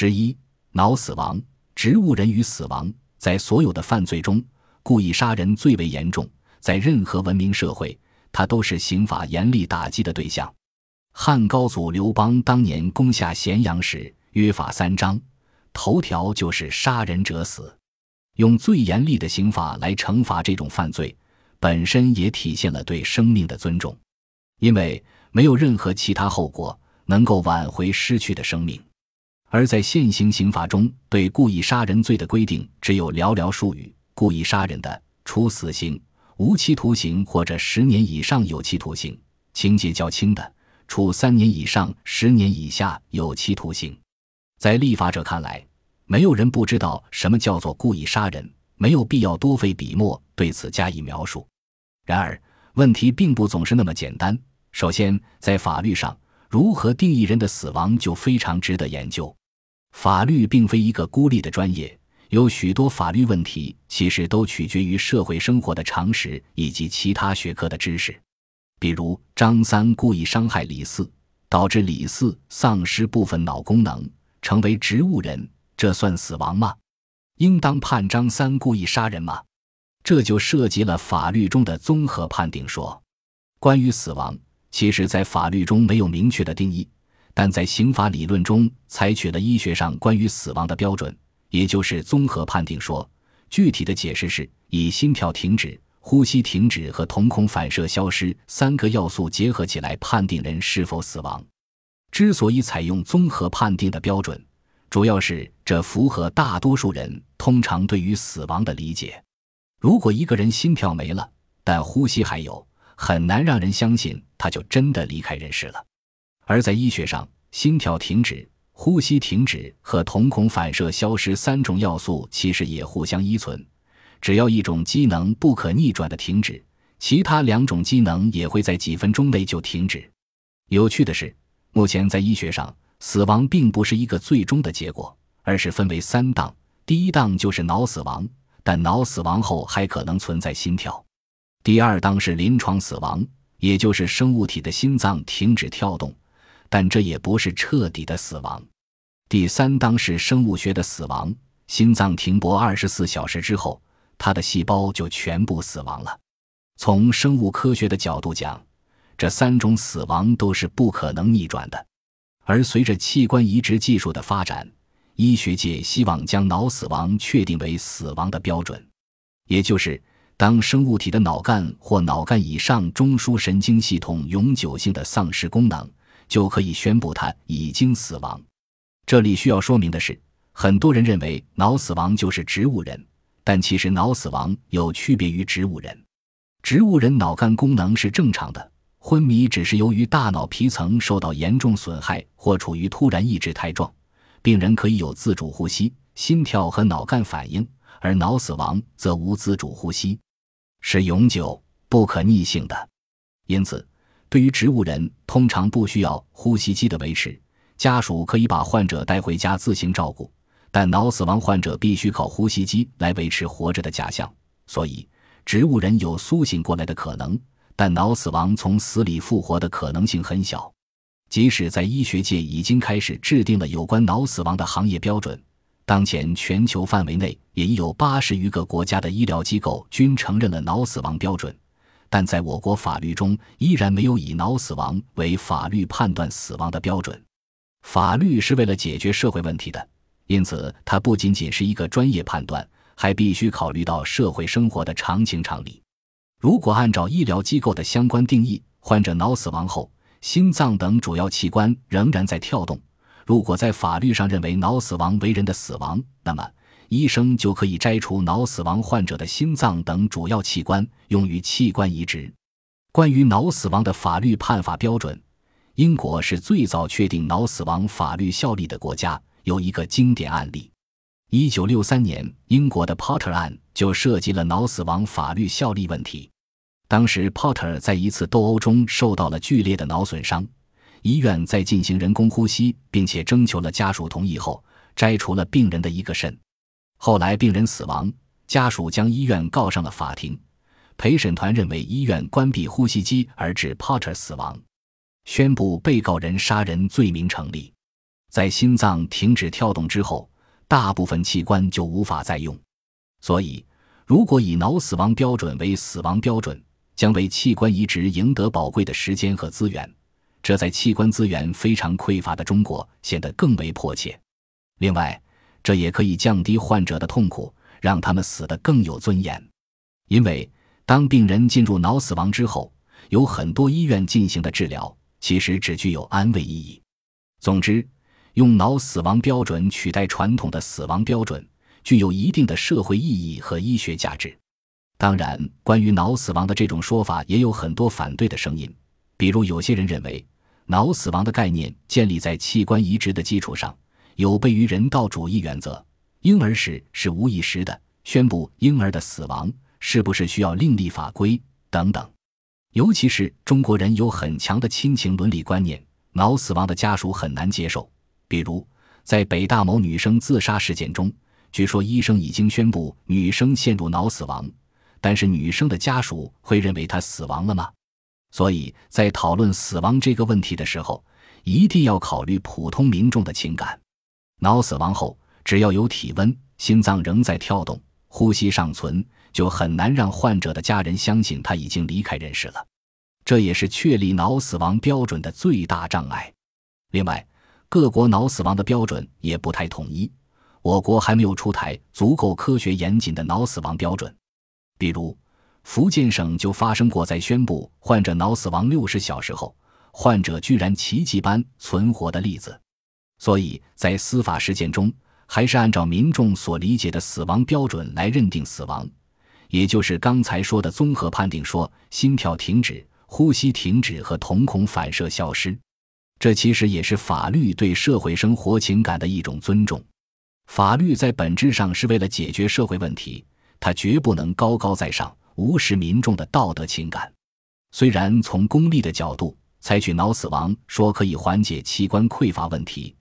十一、脑死亡、植物人与死亡，在所有的犯罪中，故意杀人最为严重。在任何文明社会，它都是刑法严厉打击的对象。汉高祖刘邦当年攻下咸阳时，约法三章，头条就是杀人者死。用最严厉的刑法来惩罚这种犯罪，本身也体现了对生命的尊重，因为没有任何其他后果能够挽回失去的生命。而在现行刑法中，对故意杀人罪的规定只有寥寥数语：故意杀人的，处死刑、无期徒刑或者十年以上有期徒刑；情节较轻的，处三年以上十年以下有期徒刑。在立法者看来，没有人不知道什么叫做故意杀人，没有必要多费笔墨对此加以描述。然而，问题并不总是那么简单。首先，在法律上，如何定义人的死亡就非常值得研究。法律并非一个孤立的专业，有许多法律问题其实都取决于社会生活的常识以及其他学科的知识。比如，张三故意伤害李四，导致李四丧失部分脑功能，成为植物人。这算死亡吗？应当判张三故意杀人吗？这就涉及了法律中的综合判定说。关于死亡，其实，在法律中没有明确的定义，但在刑法理论中采取了医学上关于死亡的标准，也就是综合判定说。具体的解释是以心跳停止、呼吸停止和瞳孔反射消失三个要素结合起来判定人是否死亡。之所以采用综合判定的标准。主要是这符合大多数人通常对于死亡的理解。如果一个人心跳没了，但呼吸还有，很难让人相信他就真的离开人世了。而在医学上，心跳停止、呼吸停止和瞳孔反射消失三种要素其实也互相依存。只要一种机能不可逆转的停止，其他两种机能也会在几分钟内就停止。有趣的是，目前在医学上。死亡并不是一个最终的结果，而是分为三档。第一档就是脑死亡，但脑死亡后还可能存在心跳。第二档是临床死亡，也就是生物体的心脏停止跳动，但这也不是彻底的死亡。第三当是生物学的死亡，心脏停泊二十四小时之后，它的细胞就全部死亡了。从生物科学的角度讲，这三种死亡都是不可能逆转的。而随着器官移植技术的发展，医学界希望将脑死亡确定为死亡的标准，也就是当生物体的脑干或脑干以上中枢神经系统永久性的丧失功能，就可以宣布他已经死亡。这里需要说明的是，很多人认为脑死亡就是植物人，但其实脑死亡有区别于植物人。植物人脑干功能是正常的。昏迷只是由于大脑皮层受到严重损害或处于突然抑制态状，病人可以有自主呼吸、心跳和脑干反应，而脑死亡则无自主呼吸，是永久不可逆性的。因此，对于植物人，通常不需要呼吸机的维持，家属可以把患者带回家自行照顾；但脑死亡患者必须靠呼吸机来维持活着的假象，所以植物人有苏醒过来的可能。但脑死亡从死里复活的可能性很小，即使在医学界已经开始制定了有关脑死亡的行业标准，当前全球范围内也已有八十余个国家的医疗机构均承认了脑死亡标准，但在我国法律中依然没有以脑死亡为法律判断死亡的标准。法律是为了解决社会问题的，因此它不仅仅是一个专业判断，还必须考虑到社会生活的常情常理。如果按照医疗机构的相关定义，患者脑死亡后，心脏等主要器官仍然在跳动。如果在法律上认为脑死亡为人的死亡，那么医生就可以摘除脑死亡患者的心脏等主要器官，用于器官移植。关于脑死亡的法律判罚标准，英国是最早确定脑死亡法律效力的国家。有一个经典案例。一九六三年，英国的 Potter 案就涉及了脑死亡法律效力问题。当时，Potter 在一次斗殴中受到了剧烈的脑损伤，医院在进行人工呼吸，并且征求了家属同意后，摘除了病人的一个肾。后来，病人死亡，家属将医院告上了法庭。陪审团认为医院关闭呼吸机而致 Potter 死亡，宣布被告人杀人罪名成立。在心脏停止跳动之后，大部分器官就无法再用。所以，如果以脑死亡标准为死亡标准，将为器官移植赢得宝贵的时间和资源。这在器官资源非常匮乏的中国显得更为迫切。另外，这也可以降低患者的痛苦，让他们死得更有尊严。因为当病人进入脑死亡之后，有很多医院进行的治疗其实只具有安慰意义。总之，用脑死亡标准取代传统的死亡标准，具有一定的社会意义和医学价值。当然，关于脑死亡的这种说法也有很多反对的声音，比如有些人认为，脑死亡的概念建立在器官移植的基础上，有悖于人道主义原则。婴儿时是无意识的，宣布婴儿的死亡是不是需要另立法规等等。尤其是中国人有很强的亲情伦理观念，脑死亡的家属很难接受。比如，在北大某女生自杀事件中，据说医生已经宣布女生陷入脑死亡，但是女生的家属会认为她死亡了吗？所以在讨论死亡这个问题的时候，一定要考虑普通民众的情感。脑死亡后，只要有体温、心脏仍在跳动、呼吸尚存。就很难让患者的家人相信他已经离开人世了，这也是确立脑死亡标准的最大障碍。另外，各国脑死亡的标准也不太统一，我国还没有出台足够科学严谨的脑死亡标准。比如，福建省就发生过在宣布患者脑死亡六十小时后，患者居然奇迹般存活的例子。所以在司法实践中，还是按照民众所理解的死亡标准来认定死亡。也就是刚才说的综合判定，说心跳停止、呼吸停止和瞳孔反射消失，这其实也是法律对社会生活情感的一种尊重。法律在本质上是为了解决社会问题，它绝不能高高在上，无视民众的道德情感。虽然从功利的角度采取脑死亡说可以缓解器官匮乏问题，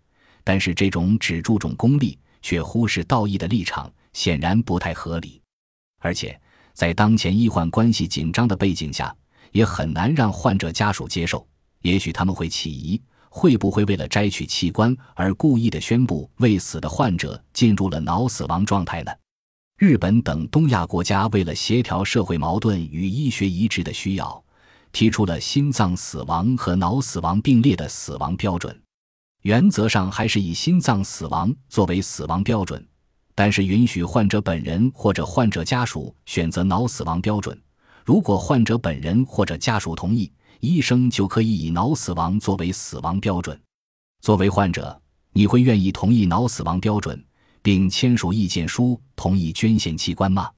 但是这种只注重功利却忽视道义的立场，显然不太合理。而且，在当前医患关系紧张的背景下，也很难让患者家属接受。也许他们会起疑：会不会为了摘取器官而故意的宣布未死的患者进入了脑死亡状态呢？日本等东亚国家为了协调社会矛盾与医学移植的需要，提出了心脏死亡和脑死亡并列的死亡标准。原则上还是以心脏死亡作为死亡标准。但是允许患者本人或者患者家属选择脑死亡标准。如果患者本人或者家属同意，医生就可以以脑死亡作为死亡标准。作为患者，你会愿意同意脑死亡标准，并签署意见书同意捐献器官吗？